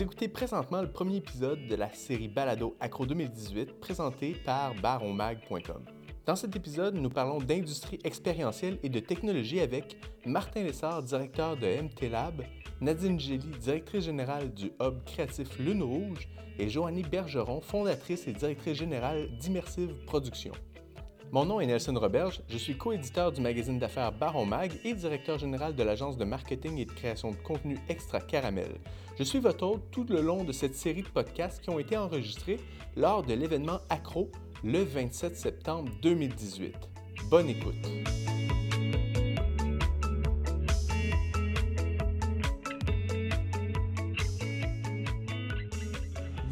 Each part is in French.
Vous écoutez présentement le premier épisode de la série Balado Acro 2018 présentée par baronmag.com. Dans cet épisode, nous parlons d'industrie expérientielle et de technologie avec Martin Lessard, directeur de MT Lab, Nadine Gély, directrice générale du Hub créatif Lune Rouge, et Joannie Bergeron, fondatrice et directrice générale d'Immersive Productions. Mon nom est Nelson Roberge, je suis coéditeur du magazine d'affaires Baron Mag et directeur général de l'agence de marketing et de création de contenu Extra Caramel. Je suis votre hôte tout le long de cette série de podcasts qui ont été enregistrés lors de l'événement Accro le 27 septembre 2018. Bonne écoute.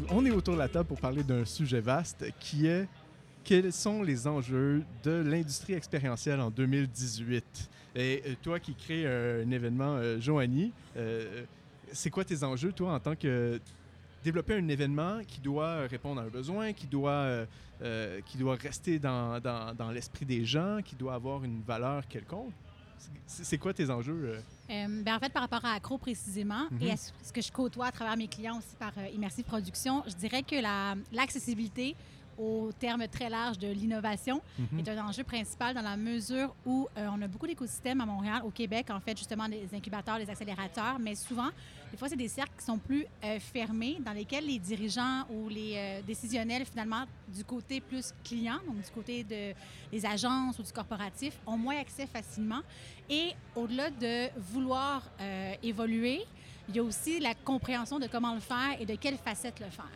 On est autour de la table pour parler d'un sujet vaste qui est quels sont les enjeux de l'industrie expérientielle en 2018? Et euh, toi qui crée un événement, euh, Joanie, euh, c'est quoi tes enjeux, toi, en tant que développer un événement qui doit répondre à un besoin, qui doit, qui doit rester dans, dans, l'esprit des gens, qui doit avoir une valeur quelconque? C'est quoi tes enjeux? ben en fait, par rapport à Accro précisément, et mhm. à ce que je côtoie à travers mes clients aussi par Immersive Production, je dirais que l'accessibilité, au terme très large de l'innovation mhm. est un enjeu principal dans la mesure où euh, on a beaucoup d'écosystèmes à Montréal, au Québec, en fait, justement, des incubateurs, des accélérateurs, mais souvent, des fois, c'est des cercles qui sont plus euh, fermés, dans lesquels les dirigeants ou les euh, décisionnels, finalement, du côté plus client, donc du côté de, des agences ou du corporatif, ont moins accès facilement. Et au-delà de vouloir évoluer, il y a aussi la compréhension de comment le faire et de quelle facette le faire.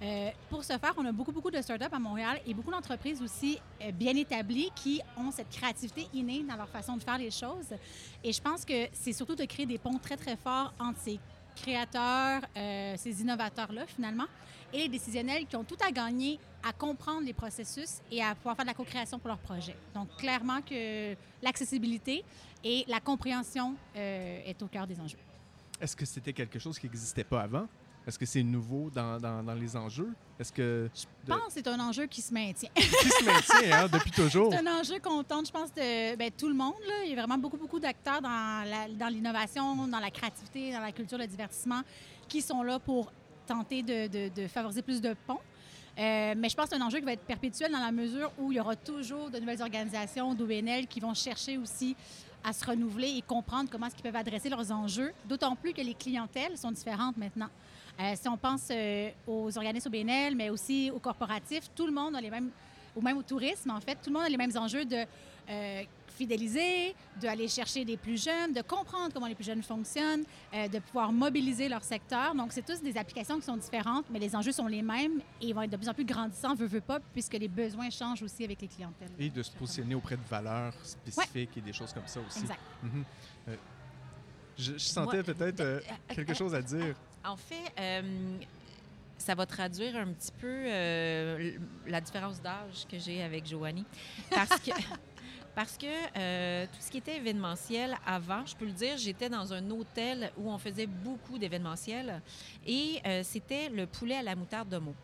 Euh, pour ce faire, on a beaucoup, beaucoup de startups à Montréal et beaucoup d'entreprises aussi euh, bien établies qui ont cette créativité innée dans leur façon de faire les choses. Et je pense que c'est surtout de créer des ponts très, très forts entre ces créateurs, euh, ces innovateurs-là, finalement, et les décisionnels qui ont tout à gagner à comprendre les processus et à pouvoir faire de la co-création pour leurs projets. Donc, clairement que l'accessibilité et la compréhension est au cœur des enjeux. Est-ce que c'était quelque chose qui n'existait pas avant? Est-ce que c'est nouveau dans, dans, les enjeux? Est-ce que... Je pense que c'est un enjeu qui se maintient. qui se maintient, hein, depuis toujours. C'est un enjeu qu'on tente, je pense, de ben, tout le monde. Là. Il y a vraiment beaucoup, beaucoup d'acteurs dans l'innovation, dans, la créativité, dans la culture, le divertissement, qui sont là pour tenter de, de, favoriser plus de ponts. Euh, mais je pense que c'est un enjeu qui va être perpétuel dans la mesure où il y aura toujours de nouvelles organisations d'OBNL qui vont chercher aussi à se renouveler et comprendre comment est-ce qu'ils peuvent adresser leurs enjeux, d'autant plus que les clientèles sont différentes maintenant. Euh, si on pense euh, aux organismes OBNL, mais aussi aux corporatifs, tout le monde a les mêmes, ou même au tourisme, en fait, tout le monde a les mêmes enjeux de euh, fidéliser, d'aller chercher des plus jeunes, de comprendre comment les plus jeunes fonctionnent, de pouvoir mobiliser leur secteur. Donc, c'est tous des applications qui sont différentes, mais les enjeux sont les mêmes et vont être de plus en plus grandissants, veut, veut pas, puisque les besoins changent aussi avec les clientèles. Et de se positionner auprès de valeurs spécifiques et des choses comme ça aussi. Exact. Mhm. je, sentais peut-être quelque chose à dire. En fait, euh, ça va traduire un petit peu euh, la différence d'âge que j'ai avec Joanie. Parce que, parce que euh, tout ce qui était événementiel avant, je peux le dire, j'étais dans un hôtel où on faisait beaucoup d'événementiel et c'était le poulet à la moutarde de mots.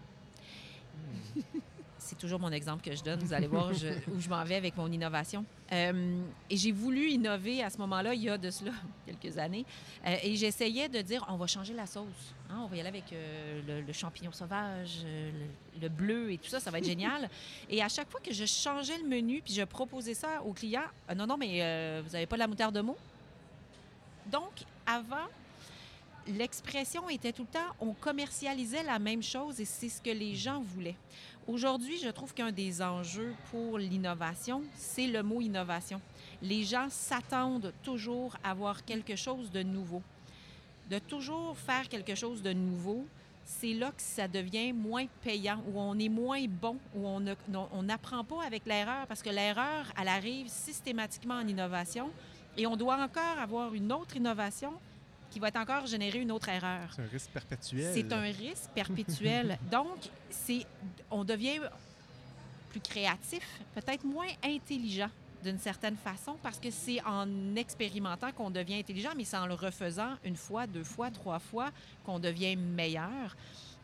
c'est toujours mon exemple que je donne. Vous allez voir où je m'en vais avec mon innovation. Euh, et j'ai voulu innover à ce moment-là, il y a de cela quelques années. Euh, et j'essayais de dire, on va changer la sauce. Hein, on va y aller avec euh, le, champignon sauvage, le, bleu et tout ça, ça va être génial. Et à chaque fois que je changeais le menu, puis je proposais ça aux clients, non, non, mais vous n'avez pas de la moutarde de mots? Donc, avant, l'expression était tout le temps, on commercialisait la même chose et c'est ce que les gens voulaient. Aujourd'hui, je trouve qu'un des enjeux pour l'innovation, c'est le mot innovation. Les gens s'attendent toujours à voir quelque chose de nouveau. De toujours faire quelque chose de nouveau, c'est là que ça devient moins payant, où on est moins bon, où on n'apprend pas avec l'erreur, parce que l'erreur, elle arrive systématiquement en innovation, et on doit encore avoir une autre innovation qui va encore générer une autre erreur. C'est un risque perpétuel. C'est un risque perpétuel. Donc, c'est, on devient plus créatif, peut-être moins intelligent d'une certaine façon, parce que c'est en expérimentant qu'on devient intelligent, mais c'est en le refaisant une fois, deux fois, trois fois qu'on devient meilleur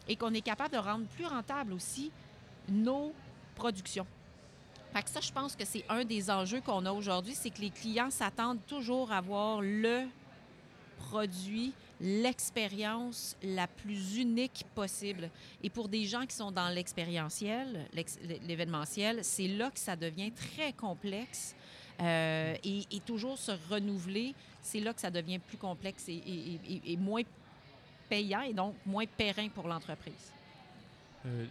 et qu'on est capable de rendre plus rentable aussi nos productions. Fait que ça, je pense que c'est un des enjeux qu'on a aujourd'hui, c'est que les clients s'attendent toujours à voir le produit l'expérience la plus unique possible. Et pour des gens qui sont dans l'expérientiel, l'événementiel, c'est là que ça devient très complexe euh, et, toujours se renouveler, c'est là que ça devient plus complexe et, moins payant et donc moins périn pour l'entreprise. Euh,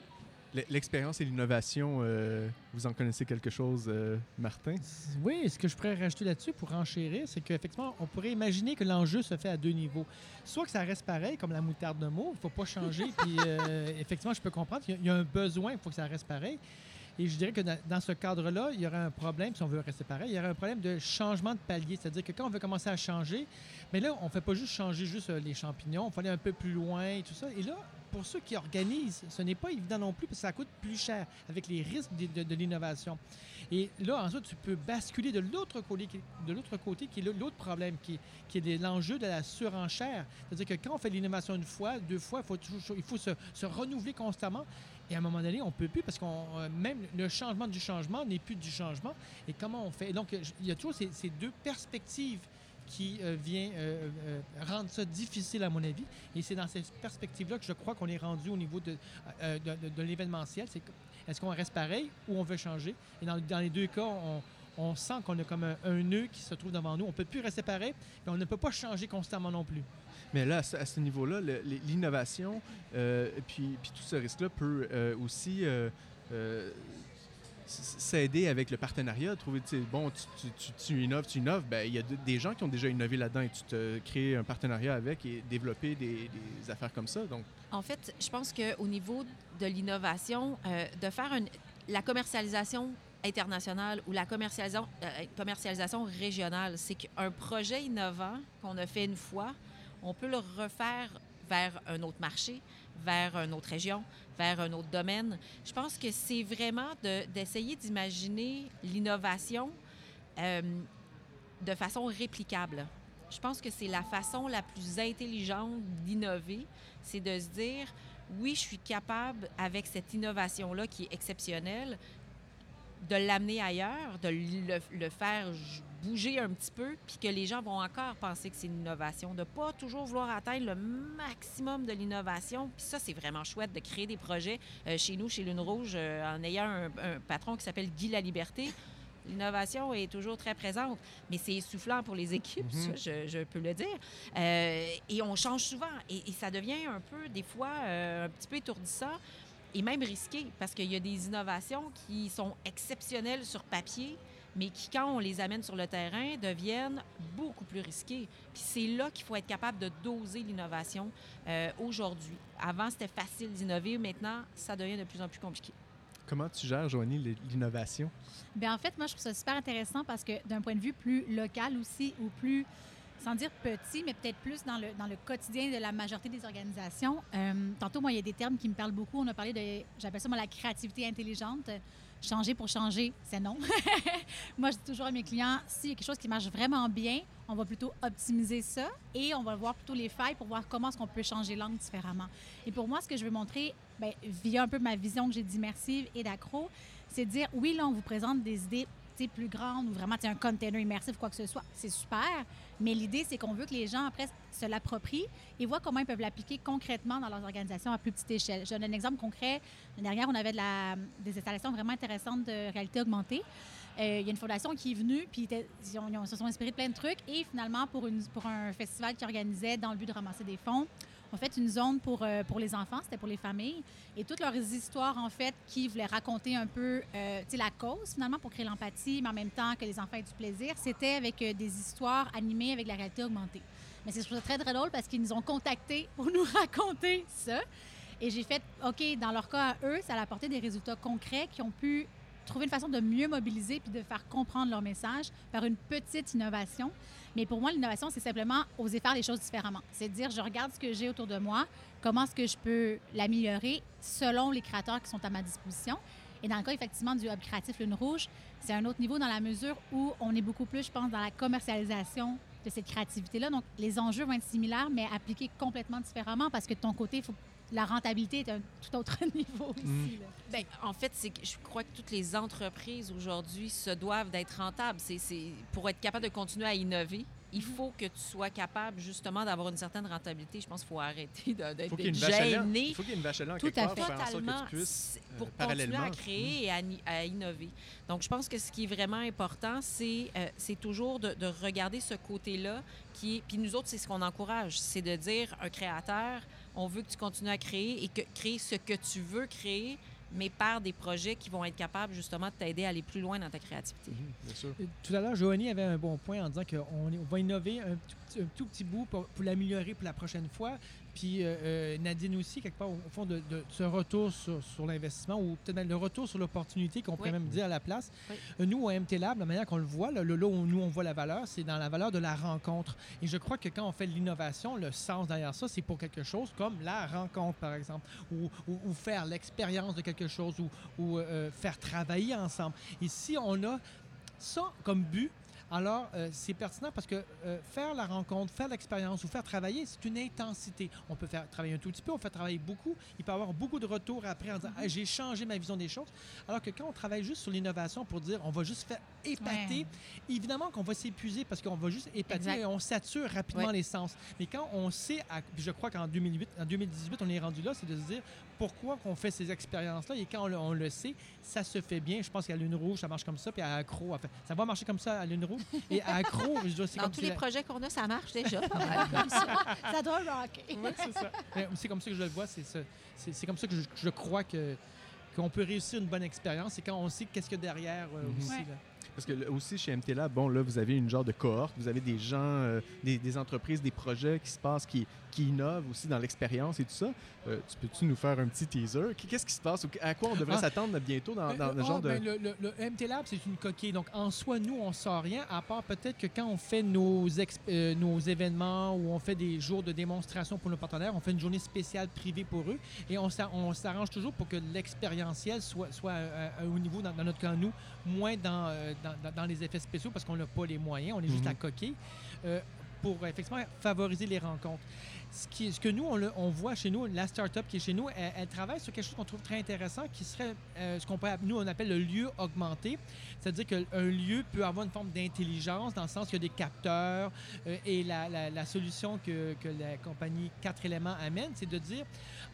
L'expérience et l'innovation, euh, vous en connaissez quelque chose, euh, Martin? Oui, ce que je pourrais rajouter là-dessus pour enchérir, c'est qu'effectivement, on pourrait imaginer que l'enjeu se fait à deux niveaux. Soit que ça reste pareil, comme la moutarde de mots, il ne faut pas changer, puis euh, effectivement, je peux comprendre qu'il y a un besoin, il faut que ça reste pareil. Et je dirais que dans, ce cadre-là, il y aurait un problème, si on veut rester pareil, il y aurait un problème de changement de palier. C'est-à-dire que quand on veut commencer à changer, mais là, on ne fait pas juste changer juste les champignons, il faut aller un peu plus loin et tout ça. Et là, pour ceux qui organisent, ce n'est pas évident non plus parce que ça coûte plus cher avec les risques de, l'innovation. Et là, ensuite, tu peux basculer de l'autre côté, qui est l'autre problème, qui, est l'enjeu de la surenchère. C'est-à-dire que quand on fait l'innovation une fois, deux fois, il faut, se, renouveler constamment. Et à un moment donné, on ne peut plus parce que euh, même le changement du changement n'est plus du changement. Et comment on fait? donc, il y a toujours ces deux perspectives qui euh, vient euh, euh, rendre ça difficile, à mon avis. Et c'est dans cette perspective-là que je crois qu'on est rendu au niveau de, l'événementiel. Est-ce qu'on reste pareil ou on veut changer? Et dans, les deux cas, on, sent qu'on a comme un, nœud qui se trouve devant nous. On ne peut plus rester pareil, mais on ne peut pas changer constamment non plus. Mais là, à ce niveau-là, l'innovation, puis, tout ce risque-là peut aussi s'aider avec le partenariat, trouver, tu bon, tu, tu, tu, innoves, tu innoves, ben, il y a des gens qui ont déjà innové là-dedans et tu te crées un partenariat avec et développer des, affaires comme ça. Donc. En fait, je pense qu'au niveau de l'innovation, euh, de faire la commercialisation internationale ou la euh, commercialisation régionale, c'est qu'un projet innovant qu'on a fait une fois, on peut le refaire vers un autre marché, vers une autre région, vers un autre domaine. Je pense que c'est vraiment d'essayer d'imaginer l'innovation euh, de façon réplicable. Je pense que c'est la façon la plus intelligente d'innover, c'est de se dire, oui, je suis capable, avec cette innovation-là qui est exceptionnelle, de l'amener ailleurs, de le, le, faire bouger un petit peu, puis que les gens vont encore penser que c'est une innovation, de pas toujours vouloir atteindre le maximum de l'innovation. Puis ça, c'est vraiment chouette de créer des projets euh, chez nous, chez Lune Rouge, euh, en ayant un, patron qui s'appelle Guy La Liberté. L'innovation est toujours très présente, mais c'est essoufflant pour les équipes, mhm. je, peux le dire. Euh, et on change souvent, et, et, ça devient un peu, des fois, un petit peu étourdissant et même risqué, parce qu'il y a des innovations qui sont exceptionnelles sur papier, mais qui, quand on les amène sur le terrain, deviennent beaucoup plus risquées. Puis c'est là qu'il faut être capable de doser l'innovation euh, aujourd'hui. Avant, c'était facile d'innover. Maintenant, ça devient de plus en plus compliqué. Comment tu gères, Joanie, l'innovation? Bien, en fait, moi, je trouve ça super intéressant parce que d'un point de vue plus local aussi, ou plus sans dire petit, mais peut-être plus dans le, dans le quotidien de la majorité des organisations. Euh, tantôt, moi, il y a des termes qui me parlent beaucoup. On a parlé de, j'appelle ça moi la créativité intelligente. Changer pour changer, c'est non. moi, je dis toujours à mes clients, s'il y a quelque chose qui marche vraiment bien, on va plutôt optimiser ça et on va voir plutôt les failles pour voir comment est-ce qu'on peut changer l'angle différemment. Et pour moi, ce que je veux montrer, bien, via un peu ma vision que j'ai d'immersive et d'accro, c'est dire, oui, là, on vous présente des idées plus grande ou vraiment un container immersif, quoi que ce soit, c'est super. Mais l'idée, c'est qu'on veut que les gens, après, se l'approprient et voient comment ils peuvent l'appliquer concrètement dans leurs organisations à plus petite échelle. Je donne un exemple concret. L'année dernière, on avait des installations vraiment intéressantes de réalité augmentée. Euh, il y a une fondation qui est venue, puis ils, se sont inspirés de plein de trucs. Et finalement, pour, pour un festival qui organisait dans le but de ramasser des fonds, on fait une zone pour, euh, pour les enfants, c'était pour les familles. Et toutes leurs histoires, en fait, qui voulaient raconter un peu euh, la cause, finalement, pour créer l'empathie, mais en même temps que les enfants aient du plaisir, c'était avec euh, des histoires animées avec la réalité augmentée. Mais c'est très, très drôle parce qu'ils nous ont contactés pour nous raconter ça. Et j'ai fait, OK, dans leur cas à eux, ça a apporté des résultats concrets qui ont pu trouver une façon de mieux mobiliser puis de faire comprendre leur message par une petite innovation. Mais pour moi, l'innovation, c'est simplement oser faire les choses différemment. C'est dire, je regarde ce que j'ai autour de moi, comment est-ce que je peux l'améliorer selon les créateurs qui sont à ma disposition. Et dans le cas, effectivement, du hub créatif Lune Rouge, c'est un autre niveau dans la mesure où on est beaucoup plus, je pense, dans la commercialisation de cette créativité-là. Donc, les enjeux vont être similaires, mais appliqués complètement différemment parce que de ton côté, il faut la rentabilité est un tout autre niveau ici. Mm. Bien, en fait, c'est je crois que toutes les entreprises aujourd'hui se doivent d'être rentables. C'est pour être capable de continuer à innover. Il faut que tu sois capable justement d'avoir une certaine rentabilité. Je pense qu'il faut arrêter d'être gêné. Il faut qu'il y ait une en Tout à part fait. pour faire en sorte que Totalement, tu puisses, c'est euh, pour continuer à créer et à, innover. Donc, je pense que ce qui est vraiment important, c'est euh, c'est toujours de, de regarder ce côté-là qui est... Puis nous autres, c'est ce qu'on encourage, c'est de dire, un créateur, on veut que tu continues à créer et que créer ce que tu veux créer, mais par des projets qui vont être capables justement de t'aider à aller plus loin dans ta créativité. Mhm, bien sûr. Euh, Tout à l'heure, Joanie avait un bon point en disant qu'on va innover un tout, petit- un tout petit bout pour, pour l'améliorer pour la prochaine fois. Puis euh, euh, Nadine aussi, quelque part, au fond, de, de ce retour sur, sur l'investissement ou peut-être le retour sur l'opportunité qu'on pourrait Oui. même dire à la place. Oui. Euh, Nous, au MT Lab, la manière qu'on le voit, là, le- là où nous, on voit la valeur, c'est dans la valeur de la rencontre. Et je crois que quand on fait de l'innovation, le sens derrière ça, c'est pour quelque chose comme la rencontre, par exemple, ou, ou- ou faire l'expérience de quelque chose, ou, ou, euh, faire travailler ensemble. Et si on a ça comme but, alors euh, c'est pertinent parce que euh, faire la rencontre, faire l'expérience ou faire travailler, c'est une intensité. On peut faire travailler un tout petit peu, on fait travailler beaucoup. Il peut y avoir beaucoup de retours après en disant Ah, j'ai changé ma vision des choses. Alors que quand on travaille juste sur l'innovation pour dire on va juste faire épater, évidemment qu'on va s'épuiser parce qu'on va juste épater Exact. et on sature rapidement Ouais. les sens. Mais quand on sait, à- je crois qu'en 2008, en 2018, on est rendu là, c'est de se dire pourquoi qu'on fait ces expériences-là et quand on le, on le sait, ça se fait bien. Je pense qu'à Lune Rouge, ça marche comme ça, puis à Accro, enfin, ça va marcher comme ça à Lune Rouge. Et à Accro, je dois- c'est Dans comme tous les la- projets qu'on a, ça marche déjà. ça doit rocker. Ouais, c'est ça. C'est comme ça que je le vois, c'est ça. Comme ça que je, je crois que qu'on peut réussir une bonne expérience, c'est quand on sait qu'est-ce qu'il y a derrière euh, Mhm. aussi. Ouais. là. Parce que aussi chez MT Lab, bon, là, vous avez une genre de cohorte, vous avez des gens, euh, des, des entreprises, des projets qui se passent, qui, qui innovent aussi dans l'expérience et tout ça. Euh, tu peux-tu nous faire un petit teaser? Qu'est-ce qui se passe? À quoi on devrait Ah. s'attendre bientôt dans, dans Euh, le genre de... ben, le, le- le MT Lab, c'est une coquille. Donc, en soi, nous, on sort rien, à part peut-être que quand on fait nos, exp- euh, nos événements ou on fait des jours de démonstration pour nos partenaires, on fait une journée spéciale privée pour eux et on s'a- on s'arrange toujours pour que l'expérientiel soit, soit haut niveau, dans, dans notre cas, nous, moins dans, dans, dans- dans les effets spéciaux parce qu'on n'a pas les moyens, on est juste Mhm. la coquille, euh, pour effectivement favoriser les rencontres. Ce, qui, ce que nous, on, le- on voit chez nous, la start-up qui est chez nous, elle, elle travaille sur quelque chose qu'on trouve très intéressant, qui serait euh, ce qu'on peut, nous, on appelle le lieu augmenté. C'est-à-dire qu'un lieu peut avoir une forme d'intelligence, dans le sens qu'il y a des capteurs. euh, et la, la- la solution que, que la compagnie 4 éléments amène, c'est de dire,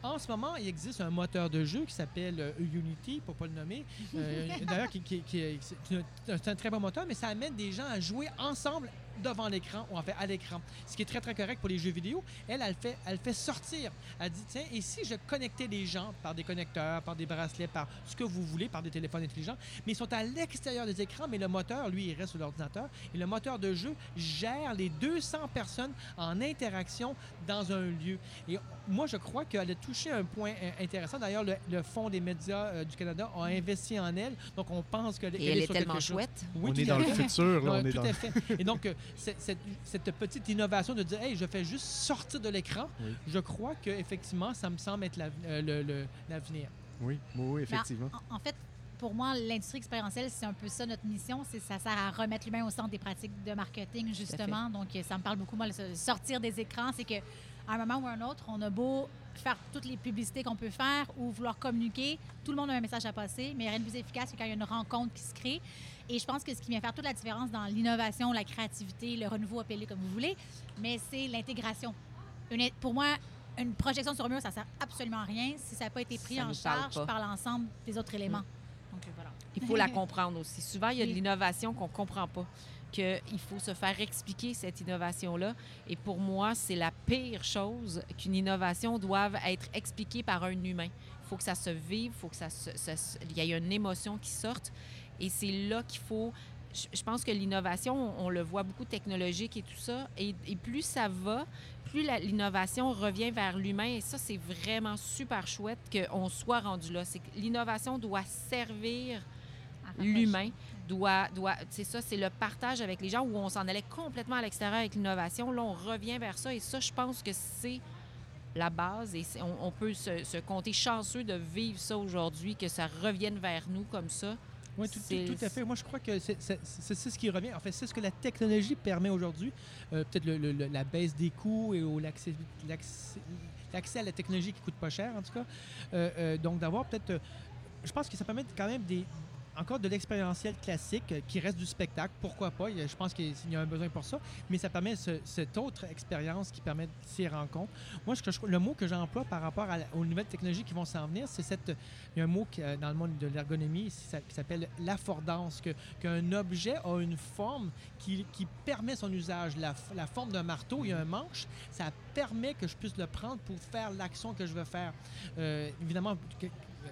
en ce moment, il existe un moteur de jeu qui s'appelle euh, Unity, pour ne pas le nommer. Euh, D'ailleurs, qui, qui- qui est- c'est un- c'est un très bon moteur, mais ça amène des gens à jouer ensemble devant l'écran, ou en fait à l'écran. Ce qui est très, très correct pour les jeux vidéo. Elle, elle fait, elle fait sortir. Elle dit, tiens, et si je connectais les gens par des connecteurs, par des bracelets, par ce que vous voulez, par des téléphones intelligents, mais ils sont à l'extérieur des écrans, mais le moteur, lui, il reste sur l'ordinateur. Et le moteur de jeu gère les 200 personnes en interaction dans un lieu. Et moi, je crois qu'elle a touché un point euh, intéressant. D'ailleurs, le, le Fonds des médias euh, du Canada a investi en elle. Donc, on pense qu'elle Et elle est sur tellement chouette. Oui, on tout est à dans le fait. futur, là, on est tout dans... à fait. Et donc, euh, cette, cette petite innovation de dire, hey, je fais juste sortir de l'écran, Oui. je crois que effectivement, ça me semble être euh, l'avenir. Oui, oui, oui, effectivement. En, en fait, pour moi, l'industrie expérientielle, c'est un peu ça notre mission. C'est ça sert à remettre l'humain au centre des pratiques de marketing, justement. Donc, euh, ça me parle beaucoup, moi, le sortir des écrans. C'est que à un moment ou à un autre, on a beau faire toutes les publicités qu'on peut faire ou vouloir communiquer, tout le monde a un message à passer, mais rien de plus efficace que quand il y a une rencontre qui se crée. Et je pense que ce qui vient faire toute la différence dans l'innovation, la créativité, le renouveau, appelé comme vous voulez, mais c'est l'intégration. Pour moi, une projection sur mur, ça sert absolument à rien si ça n'a pas été pris Ça en charge. Mm. par l'ensemble des autres éléments. Donc, euh, voilà. Il faut la comprendre aussi. Souvent, il y a de l'innovation qu'on ne comprend pas, qu'il faut se faire expliquer cette innovation-là. Et pour moi, c'est la pire chose qu'une innovation doive être expliquée par un humain. Il faut que ça se vive, il faut que ça se- ça se- il y ait une émotion qui sorte. Et c'est là qu'il faut... Je pense que l'innovation, on, le voit beaucoup technologique et tout ça. Et, et plus ça va, plus l'innovation revient vers l'humain. Et ça, c'est vraiment super chouette qu'on soit rendu là. C'est que l'innovation doit servir l'humain doit, doit c'est ça, c'est le partage avec les gens où on s'en allait complètement à l'extérieur avec l'innovation. Là, on revient vers ça et ça, je pense que c'est la base et on, on peut se, se compter chanceux de vivre ça aujourd'hui, que ça revienne vers nous comme ça. Oui, tout, tout- tout à fait. Moi, je crois que c'est ce qui revient. En fait, c'est ce que la technologie permet aujourd'hui. Euh, Peut-être la baisse des coûts et l'accès à la technologie qui coûte pas cher, en tout cas. Euh, euh, donc, d'avoir peut-être... je pense que ça permet quand même des, encore de l'expérientiel classique euh, qui reste du spectacle. Pourquoi pas? Je pense qu'il y a un besoin pour ça. Mais ça permet ce- cette autre expérience qui permet ces rencontres. Moi, le mot que j'emploie par rapport aux nouvelles technologies qui vont s'en venir, c'est cette. Il y a un mot euh, dans le monde de l'ergonomie qui s'appelle l'affordance, qu'un objet a une forme qui, qui permet son usage. La, la forme d'un marteau, il y a un manche, ça permet que je puisse le prendre pour faire l'action que je veux faire. Euh, évidemment,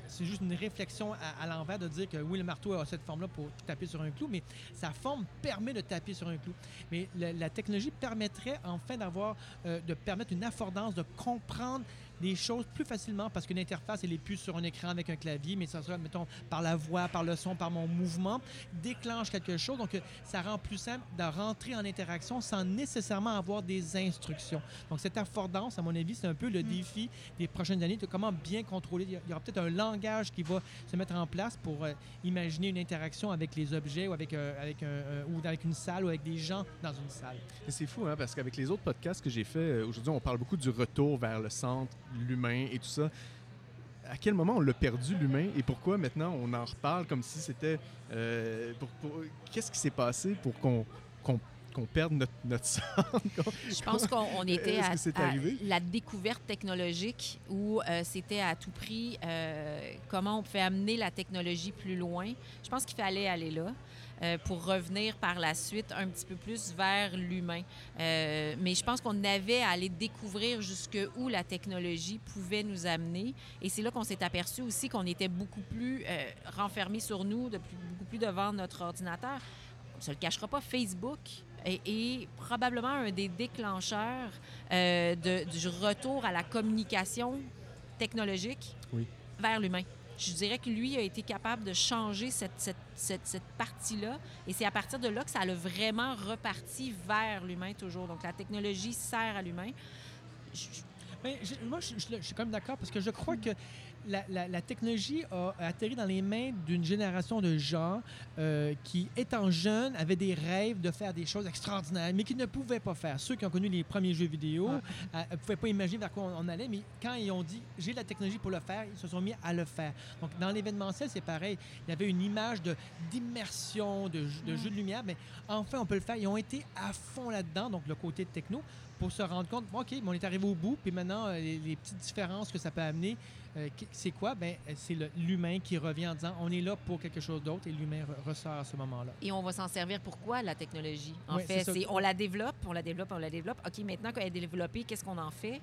c'est juste une réflexion à, l'envers de dire que oui, le marteau a cette forme-là pour taper sur un clou, mais sa forme permet de taper sur un clou. Mais la, la technologie permettrait enfin d'avoir, euh, de permettre une affordance, de comprendre des choses plus facilement parce qu'une interface, elle est plus sur un écran avec un clavier, mais ça sera, mettons, par la voix, par le son, par mon mouvement, déclenche quelque chose. Donc, ça rend plus simple de rentrer en interaction sans nécessairement avoir des instructions. Donc, cette affordance, à mon avis, c'est un peu le défi des prochaines années de comment bien contrôler. Il y aura peut-être un langage qui va se mettre en place pour euh, imaginer une interaction avec les objets ou avec, euh, avec, ou avec une salle ou avec des gens dans une salle. C'est fou, hein, parce qu'avec les autres podcasts que j'ai fait, euh, aujourd'hui, on parle beaucoup du retour vers le centre, l'humain et tout ça. À quel moment on l'a perdu, l'humain, et pourquoi maintenant on en reparle comme si c'était... euh, pour- pour- Qu'est-ce qui s'est passé pour qu'on qu'on- qu'on perde notre, notre centre? Je pense qu'on on était à, la découverte technologique où euh, c'était à tout prix euh, comment on pouvait amener la technologie plus loin. Je pense qu'il fallait aller là. Euh, pour revenir par la suite un petit peu plus vers l'humain. Euh, mais je pense qu'on avait à aller découvrir jusqu'où la technologie pouvait nous amener. Et c'est là qu'on s'est aperçu aussi qu'on était beaucoup plus euh, renfermés sur nous, de plus- beaucoup plus devant notre ordinateur. On ne se le cachera pas, Facebook est, est probablement un des déclencheurs euh, de- du retour à la communication technologique Oui. vers l'humain. Je dirais que lui a été capable de changer cette, cette, cette, partie-là. Et c'est à partir de là que ça a vraiment reparti vers l'humain toujours. Donc la technologie sert à l'humain. Moi, je, je- je suis quand même d'accord parce que je crois que la, la- la technologie a atterri dans les mains d'une génération de gens euh, qui, étant jeunes, avaient des rêves de faire des choses extraordinaires, mais qui ne pouvaient pas faire. Ceux qui ont connu les premiers jeux vidéo ne pouvaient pas imaginer vers quoi on, on allait, mais quand ils ont dit j'ai la technologie pour le faire, ils se sont mis à le faire. Donc, dans l'événementiel, c'est pareil. Il y avait une image de- d'immersion, de, jeu- de jeu de lumière, mais enfin, on peut le faire. Ils ont été à fond là-dedans, donc le côté techno, pour se rendre compte, bon, OK, mais on est arrivé au bout, puis maintenant, euh, les, les petites différences que ça peut amener, euh, c'est quoi? Ben, euh, c'est l'humain qui revient en disant, on est là pour quelque chose d'autre, et l'humain re- ressort à ce moment-là. Et on va s'en servir pourquoi, la technologie? En fait, c'est on la développe, on la développe, on la développe. OK, maintenant qu'elle est développée, qu'est-ce qu'on en fait?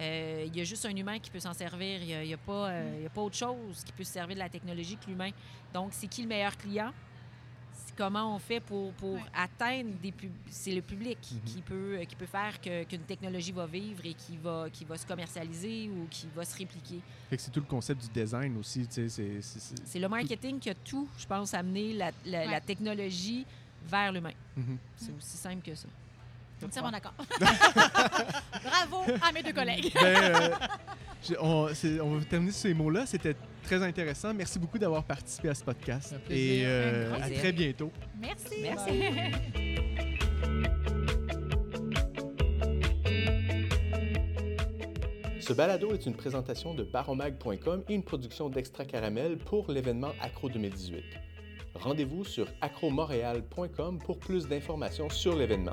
Euh, Il y a juste un humain qui peut s'en servir. Il n'y a, y euh, a pas autre chose qui peut se servir de la technologie que l'humain. Donc, c'est qui le meilleur client? Comment on fait pour, pour Ouais. atteindre des pub... C'est le public Mhm. qui, peut, qui peut faire que- qu'une technologie va vivre et qui va, qui va se commercialiser ou qui va se répliquer. Fait que c'est tout le concept du design aussi, c'est- c'est... c'est- C'est le marketing qui a tout, je pense, amené la, la- technologie vers l'humain. Mhm. C'est aussi simple que ça. Entièrement d'accord. Bravo à mes deux collègues. Ben, euh, on, c'est- on va terminer sur ces mots-là. C'était très intéressant. Merci beaucoup d'avoir participé à ce podcast. Un plaisir. Et euh, à très bientôt. Merci. Merci. Ce balado est une présentation de baromag.com et une production d'Extra Caramel pour l'événement Accro 2018. Rendez-vous sur acromontréal.com pour plus d'informations sur l'événement.